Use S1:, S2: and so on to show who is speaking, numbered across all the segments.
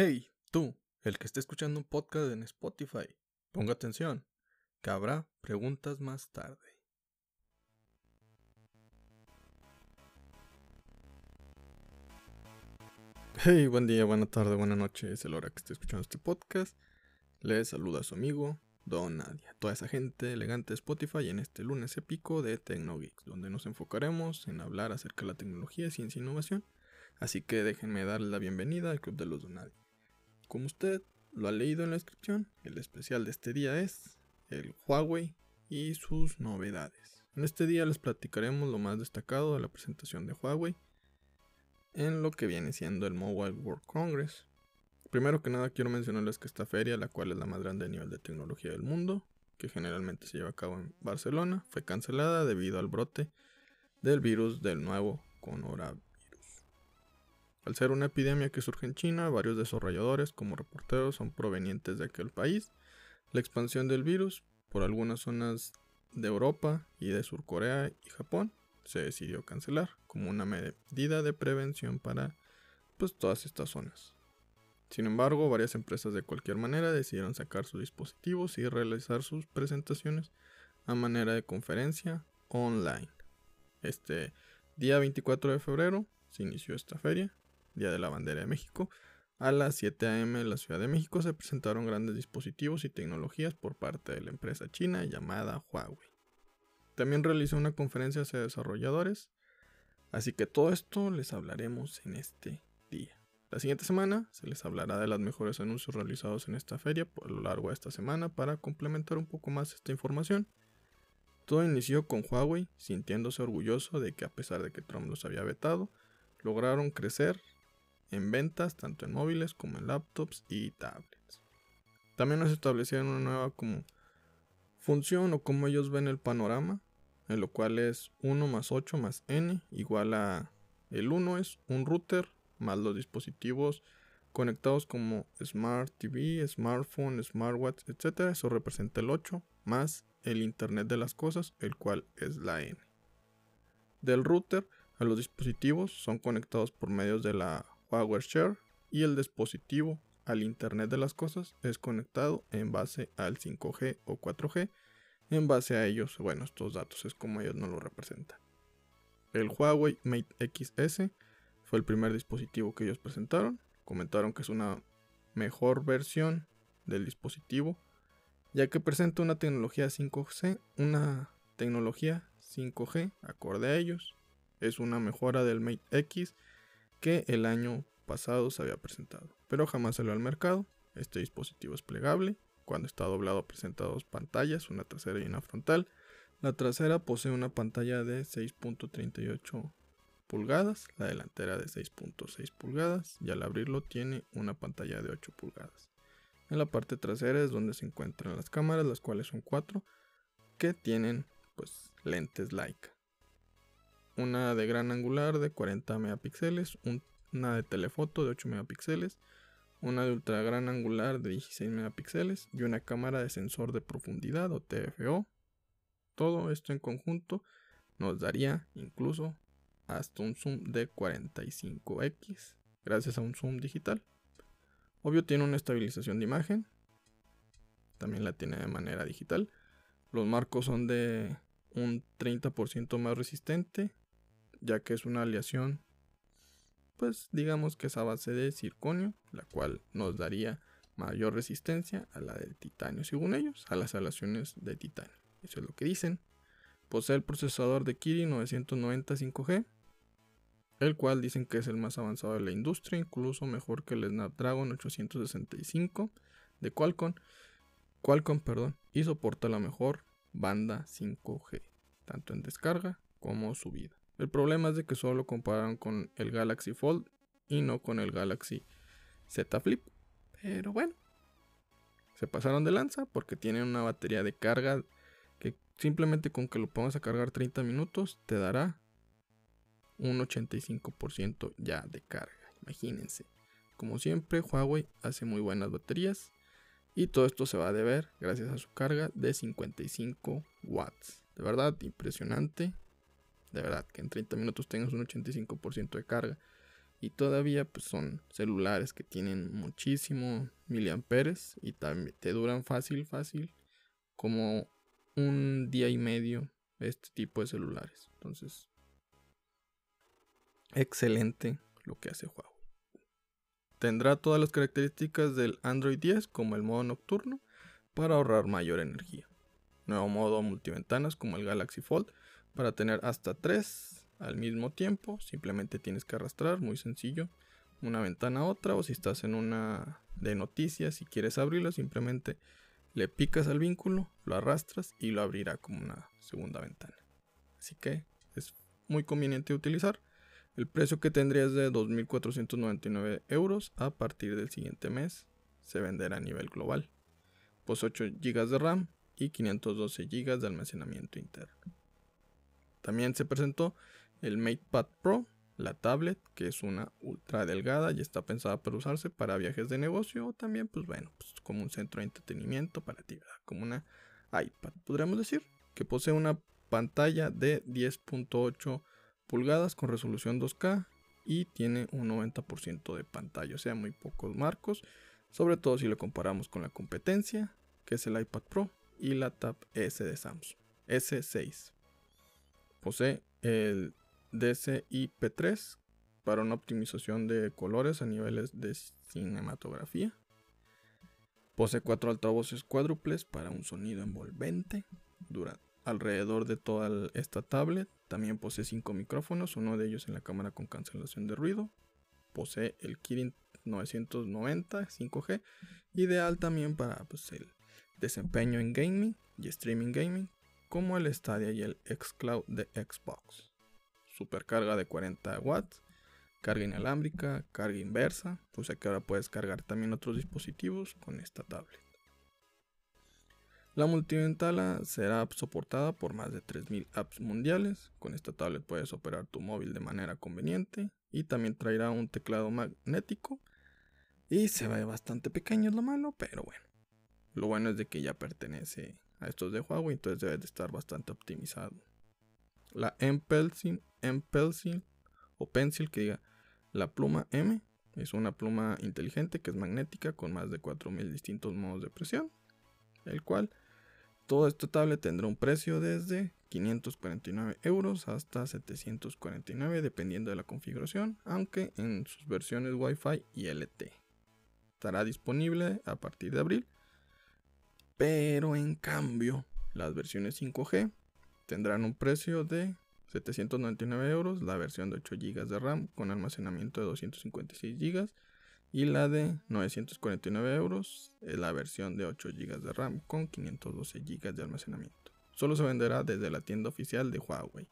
S1: Hey, tú, el que esté escuchando un podcast en Spotify, ponga atención, que habrá preguntas más tarde. Hey, buen día, buena tarde, buena noche, es el hora que esté escuchando este podcast. Les saluda a su amigo Don Nadia, toda esa gente elegante de Spotify en este lunes épico de TecnoGeeks, donde nos enfocaremos en hablar acerca de la tecnología, ciencia e innovación. Así que déjenme darle la bienvenida al Club de los Don. Como usted lo ha leído en la descripción, el especial de este día es el Huawei y sus novedades. En este día les platicaremos lo más destacado de la presentación de Huawei en lo que viene siendo el Mobile World Congress, Primero que nada quiero mencionarles que esta feria, la cual es la más grande a nivel de tecnología del mundo, que generalmente se lleva a cabo en Barcelona, fue cancelada debido al brote del virus del nuevo. Al ser una epidemia que surge en China, varios desarrolladores como reporteros son provenientes de aquel país. La expansión del virus por algunas zonas de Europa y de Surcorea y Japón se decidió cancelar como una medida de prevención para pues, todas estas zonas. Sin embargo, varias empresas de cualquier manera decidieron sacar sus dispositivos y realizar sus presentaciones a manera de conferencia online. Este día 24 de febrero se inició esta feria, Día de la Bandera de México. A las 7 a.m. en la Ciudad de México se presentaron grandes dispositivos y tecnologías por parte de la empresa china llamada Huawei. También realizó una conferencia hacia desarrolladores, así que todo esto les hablaremos en este día. La siguiente semana se les hablará de los mejores anuncios realizados en esta feria por lo largo de esta semana para complementar un poco más esta información. Todo inició con Huawei sintiéndose orgulloso de que a pesar de que Trump los había vetado, lograron crecer en ventas tanto en móviles como en laptops y tablets. También nos establecieron una nueva función o como ellos ven el panorama, en lo cual es 1 más 8 más n igual a el 1 es un router más los dispositivos conectados como Smart TV, Smartphone, Smartwatch, etc. Eso representa el 8 más el Internet de las cosas, el cual es la N. Del router a los dispositivos son conectados por medios de la Power Share y el dispositivo al Internet de las cosas es conectado en base al 5G o 4G. En base a ellos, bueno, estos datos es como ellos nos lo representan. El Huawei Mate XS fue el primer dispositivo que ellos presentaron. Comentaron que es una mejor versión del dispositivo, ya que presenta una tecnología 5G, una tecnología 5G acorde a ellos. Es una mejora del Mate X que el año pasado se había presentado, pero jamás salió al mercado. Este dispositivo es plegable. Cuando está doblado presenta dos pantallas, una trasera y una frontal. La trasera posee una pantalla de 6.38 pulgadas, la delantera de 6.6 pulgadas y al abrirlo tiene una pantalla de 8 pulgadas. En la parte trasera es donde se encuentran las cámaras, las cuales son 4, que tienen pues lentes Leica. Una de gran angular de 40 megapíxeles, una de telefoto de 8 megapíxeles, una de ultra gran angular de 16 megapíxeles y una cámara de sensor de profundidad o TFO. Todo esto en conjunto nos daría incluso hasta un zoom de 45x gracias a un zoom digital. Obvio tiene una estabilización de imagen. También la tiene de manera digital. Los marcos son de un 30% más resistente, ya que es una aleación, pues digamos que es a base de circonio, la cual nos daría mayor resistencia a la del titanio, según ellos, a las aleaciones de titanio. Eso es lo que dicen. Posee el procesador de Kirin 990 5G, el cual dicen que es el más avanzado de la industria, incluso mejor que el Snapdragon 865 de Qualcomm, Qualcomm perdón, y soporta la mejor banda 5G, tanto en descarga como subida. El problema es de que solo lo comparan con el Galaxy Fold y no con el Galaxy Z Flip, pero bueno, se pasaron de lanza porque tienen una batería de carga que simplemente con que lo pongas a cargar 30 minutos te dará un 85% ya de carga. Imagínense. Como siempre, Huawei hace muy buenas baterías y todo esto se va a deber gracias a su carga de 55 watts. De verdad, impresionante. De verdad, que en 30 minutos tengas un 85% de carga. Y todavía pues son celulares que tienen muchísimo miliamperes y también te duran fácil, fácil, como un día y medio este tipo de celulares. Entonces, excelente lo que hace Huawei. Tendrá todas las características del Android 10 como el modo nocturno para ahorrar mayor energía. Nuevo modo multiventanas como el Galaxy Fold para tener hasta 3 al mismo tiempo. Simplemente tienes que arrastrar, muy sencillo, una ventana a otra o si estás en una de noticias y quieres abrirlo, simplemente le picas al vínculo, lo arrastras y lo abrirá como una segunda ventana. Así que es muy conveniente utilizar. El precio que tendría es de 2.499 euros. A partir del siguiente mes se venderá a nivel global. Pues 8 GB de RAM y 512 GB de almacenamiento interno. También se presentó el MatePad Pro, la tablet, que es una ultra delgada y está pensada para usarse para viajes de negocio o también, pues bueno, pues como un centro de entretenimiento para ti, como una iPad, podríamos decir, que posee una pantalla de 10.8 pulgadas con resolución 2K y tiene un 90% de pantalla, o sea, muy pocos marcos, sobre todo si lo comparamos con la competencia, que es el iPad Pro y la Tab S de Samsung, S6. Posee el DCI-P3 para una optimización de colores a niveles de cinematografía. Posee cuatro altavoces cuádruples para un sonido envolvente. Alrededor de toda esta tablet. También posee cinco micrófonos, uno de ellos en la cámara con cancelación de ruido. Posee el Kirin 990 5G, ideal también para pues, el desempeño en gaming y streaming gaming, como el Stadia y el xCloud de Xbox. Supercarga de 40 watts, carga inalámbrica, carga inversa, o sea que ahora puedes cargar también otros dispositivos con esta tablet. La multiventana será soportada por más de 3.000 apps mundiales. Con esta tablet puedes operar tu móvil de manera conveniente y también traerá un teclado magnético. Y se ve bastante pequeño, es lo malo, pero bueno. Lo bueno es de que ya pertenece a estos de Huawei, entonces debe de estar bastante optimizado. La M-Pencil, o Pencil, que diga la pluma M, es una pluma inteligente que es magnética con más de 4.000 distintos modos de presión, el cual todo este tablet tendrá un precio desde 549 euros hasta 749 dependiendo de la configuración, aunque en sus versiones Wi-Fi y LTE. Estará disponible a partir de abril, pero en cambio las versiones 5G tendrán un precio de 799 euros, la versión de 8 GB de RAM con almacenamiento de 256 GB y la de 949 euros es la versión de 8 GB de RAM con 512 GB de almacenamiento. Solo se venderá desde la tienda oficial de Huawei.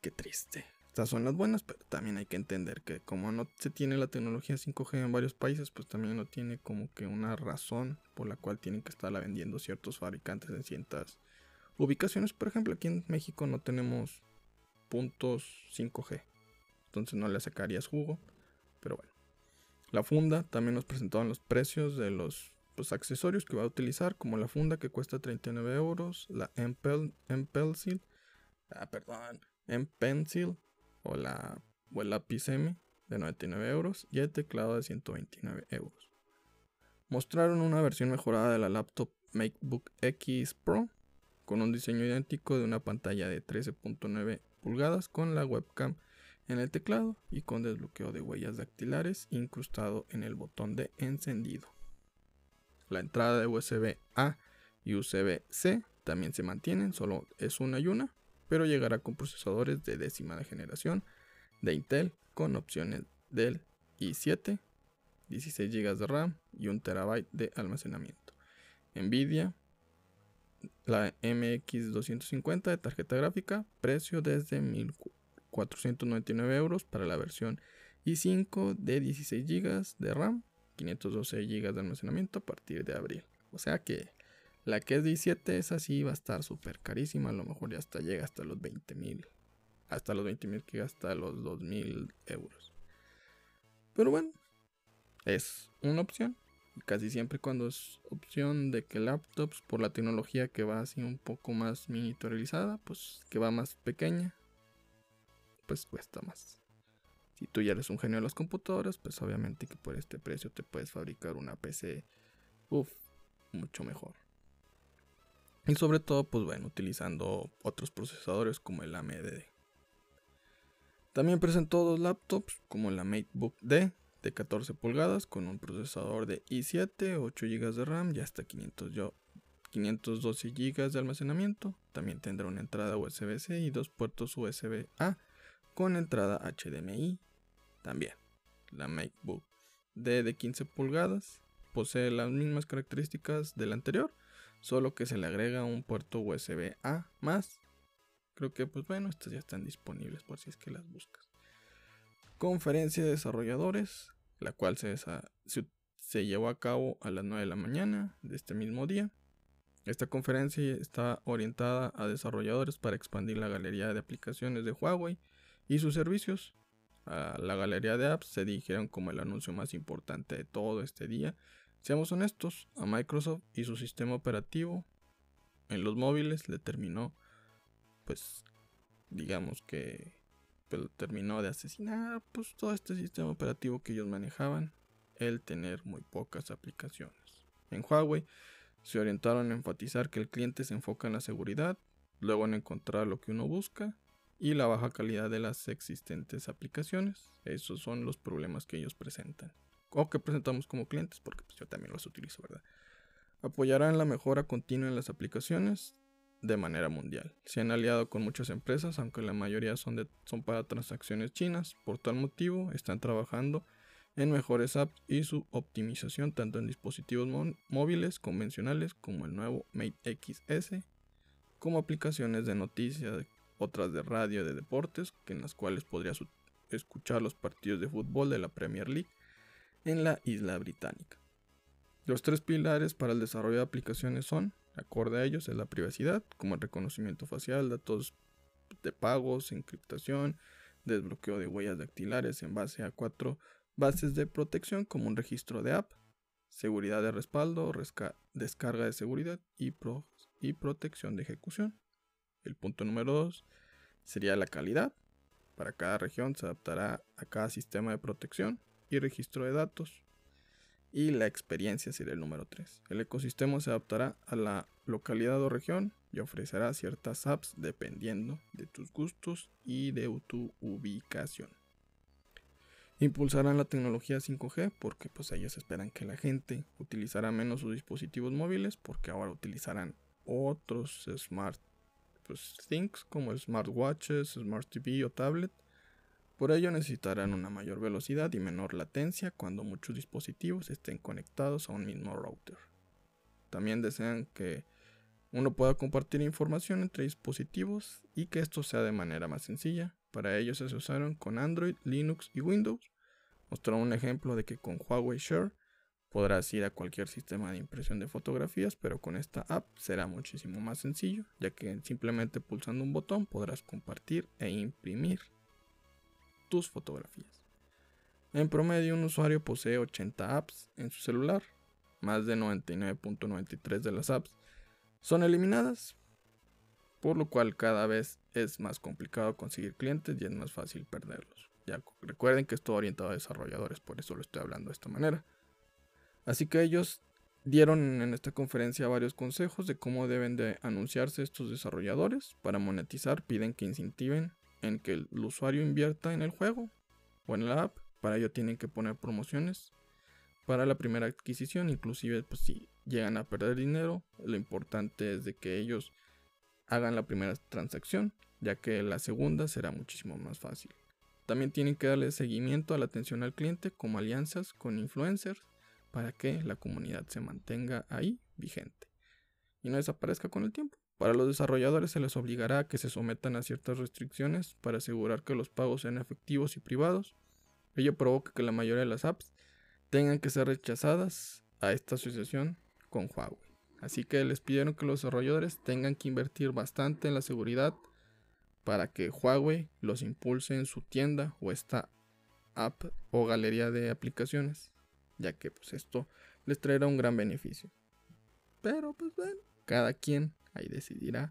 S1: Qué triste. Estas son las buenas, pero también hay que entender que como no se tiene la tecnología 5G en varios países, pues también no tiene como que una razón por la cual tienen que estarla vendiendo ciertos fabricantes en ciertas ubicaciones. Por ejemplo, aquí en México no tenemos puntos 5G. Entonces no le sacarías jugo. Pero bueno. La funda también nos presentaban los precios de los pues, accesorios que va a utilizar, como la funda que cuesta 39 euros, la M-Pencil, ah, perdón, M-Pencil o, la, o el lápiz M de 99 euros y el teclado de 129 euros. Mostraron una versión mejorada de la laptop MacBook X Pro con un diseño idéntico de una pantalla de 13.9 pulgadas con la webcam en el teclado y con desbloqueo de huellas dactilares incrustado en el botón de encendido. La entrada de USB A y USB C también se mantienen, solo es una y una, pero llegará con procesadores de décima generación de Intel con opciones del i7, 16 GB de RAM y 1 TB de almacenamiento. Nvidia, la MX250 de tarjeta gráfica, precio desde 1400 499 euros para la versión i5 de 16 GB de RAM, 512 GB de almacenamiento a partir de abril. O sea que la que es de i7 es así, va a estar súper carísima, a lo mejor ya hasta llega hasta los 20 mil. Hasta los 20 mil que hasta los 2000 euros. Pero bueno, es una opción. Casi siempre cuando es opción de que laptops por la tecnología que va así un poco más miniaturizada, pues que va más pequeña, pues cuesta más. Si tú ya eres un genio de las computadoras, pues obviamente que por este precio te puedes fabricar una PC, uff, mucho mejor. Y sobre todo, pues bueno, utilizando otros procesadores como el AMD. También presentó dos laptops como la MateBook D de 14 pulgadas con un procesador de i7, 8 GB de RAM y hasta 512 GB de almacenamiento. También tendrá una entrada USB-C y dos puertos USB-A con entrada HDMI. También la MacBook D de 15 pulgadas posee las mismas características del anterior, solo que se le agrega un puerto USB-A más. Creo que pues bueno, estas ya están disponibles por si es que las buscas. Conferencia de desarrolladores, la cual se, se llevó a cabo a las 9 de la mañana de este mismo día. Esta conferencia está orientada a desarrolladores para expandir la galería de aplicaciones de Huawei y sus servicios. A la galería de apps se dijeron como el anuncio más importante de todo este día. Seamos honestos, a Microsoft y su sistema operativo en los móviles le terminó, pues, digamos que pues, terminó de asesinar pues todo este sistema operativo que ellos manejaban, el tener muy pocas aplicaciones. En Huawei se orientaron a enfatizar que el cliente se enfoca en la seguridad, luego en encontrar lo que uno busca y la baja calidad de las existentes aplicaciones. Esos son los problemas que ellos presentan. O que presentamos como clientes, porque pues, yo también los utilizo, ¿verdad? Apoyarán la mejora continua en las aplicaciones de manera mundial. Se han aliado con muchas empresas, aunque la mayoría son, de, son para transacciones chinas. Por tal motivo, están trabajando en mejores apps y su optimización tanto en dispositivos móviles convencionales como el nuevo Mate XS, como aplicaciones de noticias, otras de radio de deportes, en las cuales podrías escuchar los partidos de fútbol de la Premier League en la isla británica. Los tres pilares para el desarrollo de aplicaciones son, acorde a ellos, es la privacidad, como el reconocimiento facial, datos de pagos, encriptación, desbloqueo de huellas dactilares en base a cuatro bases de protección como un registro de app, seguridad de respaldo, descarga de seguridad y, protección de ejecución. El punto número 2 sería la calidad. Para cada región se adaptará a cada sistema de protección y registro de datos. Y la experiencia sería el número 3. El ecosistema se adaptará a la localidad o región y ofrecerá ciertas apps dependiendo de tus gustos y de tu ubicación. Impulsarán la tecnología 5G porque pues ellos esperan que la gente utilizará menos sus dispositivos móviles porque ahora utilizarán otros smart pues, things como smartwatches, smart TV o tablet. Por ello necesitarán una mayor velocidad y menor latencia cuando muchos dispositivos estén conectados a un mismo router. También desean que uno pueda compartir información entre dispositivos y que esto sea de manera más sencilla. Para ello se usaron con Android, Linux y Windows. Mostraron un ejemplo de que con Huawei Share podrás ir a cualquier sistema de impresión de fotografías, pero con esta app será muchísimo más sencillo, ya que simplemente pulsando un botón podrás compartir e imprimir tus fotografías. En promedio, un usuario posee 80 apps en su celular. Más de 99.93 de las apps son eliminadas, por lo cual cada vez es más complicado conseguir clientes y es más fácil perderlos. Ya recuerden que estoy orientado a desarrolladores, por eso lo estoy hablando de esta manera. Así que ellos dieron en esta conferencia varios consejos de cómo deben de anunciarse estos desarrolladores. Para monetizar piden que incentiven en que el usuario invierta en el juego o en la app. Para ello tienen que poner promociones para la primera adquisición, inclusive pues si llegan a perder dinero, lo importante es de que ellos hagan la primera transacción, ya que la segunda será muchísimo más fácil. También tienen que darle seguimiento a la atención al cliente como alianzas con influencers para que la comunidad se mantenga ahí vigente y no desaparezca con el tiempo. Para los desarrolladores se les obligará a que se sometan a ciertas restricciones para asegurar que los pagos sean efectivos y privados. Ello provoca que la mayoría de las apps tengan que ser rechazadas a esta asociación con Huawei. Así que les pidieron que los desarrolladores tengan que invertir bastante en la seguridad para que Huawei los impulse en su tienda o esta app o galería de aplicaciones, ya que pues esto les traerá un gran beneficio. Pero pues bueno, cada quien ahí decidirá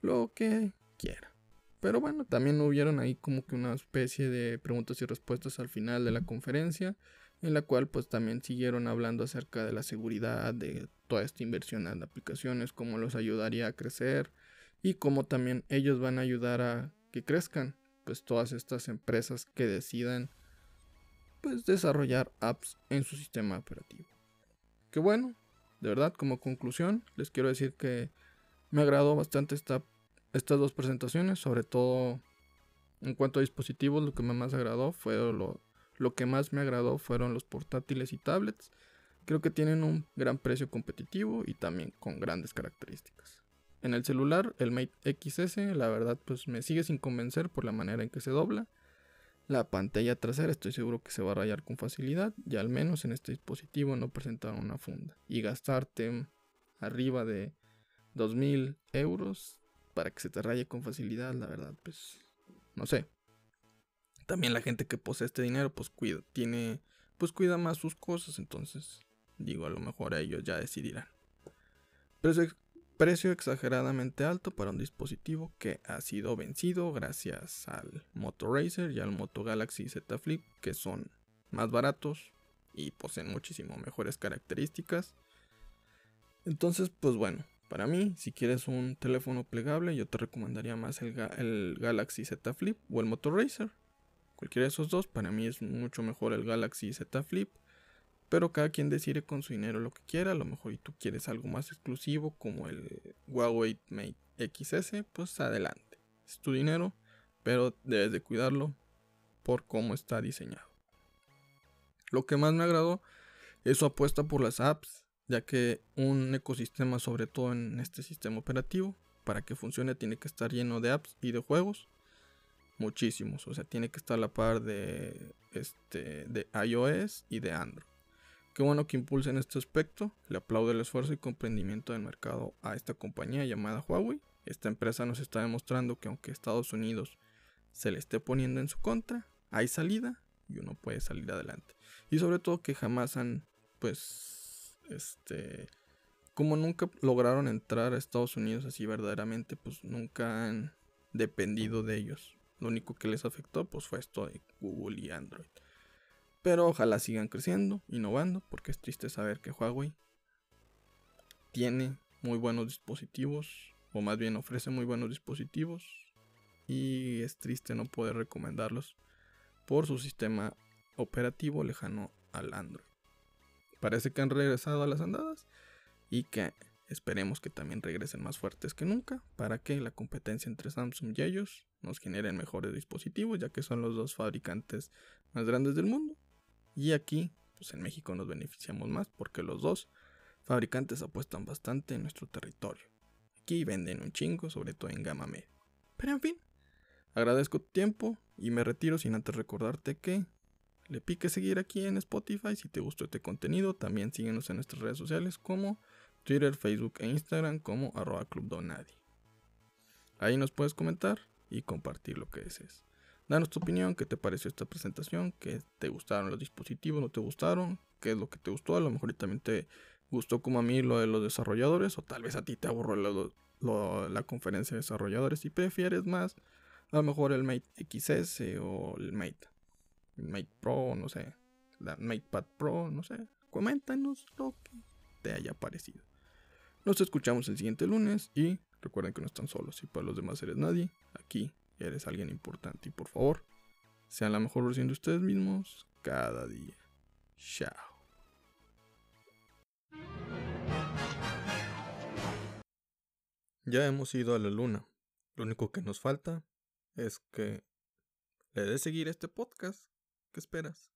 S1: lo que quiera. Pero bueno, también hubieron ahí como que una especie de preguntas y respuestas al final de la conferencia, en la cual pues también siguieron hablando acerca de la seguridad, de toda esta inversión en aplicaciones, cómo los ayudaría a crecer y cómo también ellos van a ayudar a que crezcan pues todas estas empresas que decidan pues desarrollar apps en su sistema operativo. Que bueno, de verdad como conclusión les quiero decir que me agradó bastante esta, estas dos presentaciones, sobre todo en cuanto a dispositivos, lo que más agradó fue lo, lo que más me agradó fueron los portátiles y tablets. Creo que tienen un gran precio competitivo y también con grandes características. En el celular, el Mate XS, la verdad, pues me sigue sin convencer por la manera en que se dobla. La pantalla trasera estoy seguro que se va a rayar con facilidad y al menos en este dispositivo no presenta una funda. Y gastarte arriba de 2000 euros para que se te raye con facilidad, la verdad, pues no sé. También la gente que posee este dinero, pues cuida, tiene, pues cuida más sus cosas, entonces digo, a lo mejor ellos ya decidirán. Precio, precio exageradamente alto para un dispositivo que ha sido vencido gracias al Moto Racer y al Moto Galaxy Z Flip, que son más baratos y poseen muchísimo mejores características. Entonces, pues bueno, para mí, si quieres un teléfono plegable, yo te recomendaría más el, Galaxy Z Flip o el Moto Racer. Cualquiera de esos dos, para mí es mucho mejor el Galaxy Z Flip. Pero cada quien decide con su dinero lo que quiera. A lo mejor y tú quieres algo más exclusivo como el Huawei Mate XS, pues adelante. Es tu dinero, pero debes de cuidarlo por cómo está diseñado. Lo que más me agradó es su apuesta por las apps ya que un ecosistema, sobre todo en este sistema operativo, para que funcione tiene que estar lleno de apps y de juegos. Muchísimos, o sea, tiene que estar a la par de, este, de iOS y de Android. Qué bueno que impulsen este aspecto, le aplaudo el esfuerzo y comprendimiento del mercado a esta compañía llamada Huawei. Esta empresa nos está demostrando que aunque Estados Unidos se le esté poniendo en su contra, hay salida y uno puede salir adelante. Y sobre todo que jamás han pues este, como nunca lograron entrar a Estados Unidos así verdaderamente, pues nunca han dependido de ellos. Lo único que les afectó pues fue esto de Google y Android. Pero ojalá sigan creciendo, innovando, porque es triste saber que Huawei tiene muy buenos dispositivos, o más bien ofrece muy buenos dispositivos, y es triste no poder recomendarlos por su sistema operativo lejano al Android parece que han regresado a las andadas y que esperemos que también regresen más fuertes que nunca para que la competencia entre Samsung y ellos nos generen mejores dispositivos ya que son los dos fabricantes más grandes del mundo. Y aquí pues en México nos beneficiamos más porque los dos fabricantes apuestan bastante en nuestro territorio. Aquí venden un chingo sobre todo en gama media. Pero en fin agradezco tu tiempo y me retiro sin antes recordarte que le pique seguir aquí en Spotify si te gustó este contenido. También síguenos en nuestras redes sociales como Twitter, Facebook e Instagram como arroba Club Ahí nos puedes comentar y compartir lo que desees. Danos tu opinión, qué te pareció esta presentación, qué te gustaron los dispositivos, no te gustaron, qué es lo que te gustó, a lo mejor también te gustó como a mí lo de los desarrolladores, o tal vez a ti te aburrió la conferencia de desarrolladores y prefieres más a lo mejor el Mate XS o el Mate Mate Pro, no sé, la MatePad Pro, no sé. Coméntanos lo que te haya parecido. Nos escuchamos el siguiente lunes y recuerden que no están solos y para los demás eres nadie. Aquí eres alguien importante y por favor, sean la mejor versión de ustedes mismos cada día. Chao. Ya hemos ido a la luna. Lo único que nos falta es que le des seguir este podcast ¿Qué esperas?